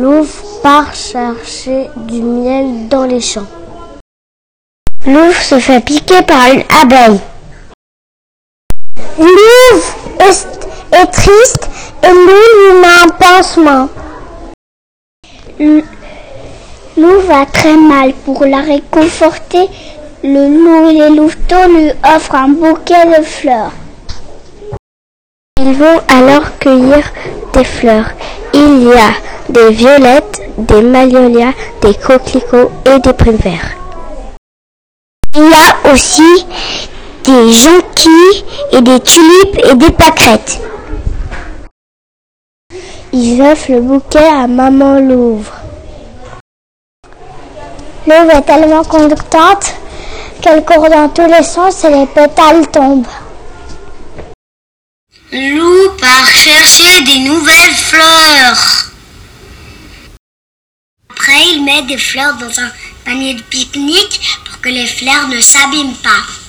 Louvre part chercher du miel dans les champs. Louvre se fait piquer par une abeille. Louvre est, triste et Lou lui met un pansement. Lou va très mal. Pour la réconforter, le loup et les louveteaux lui offrent un bouquet de fleurs. Ils vont alors cueillir des fleurs. Il y a des violettes, des magnolias, des coquelicots et des primevères. Il y a aussi des jonquilles et des tulipes et des pâquerettes. Ils offrent le bouquet à maman Louvre. L'eau est tellement conductante qu'elle court dans tous les sens et les pétales tombent. Loup part chercher des nouvelles fleurs. Après, il met des fleurs dans un panier de pique-nique pour que les fleurs ne s'abîment pas.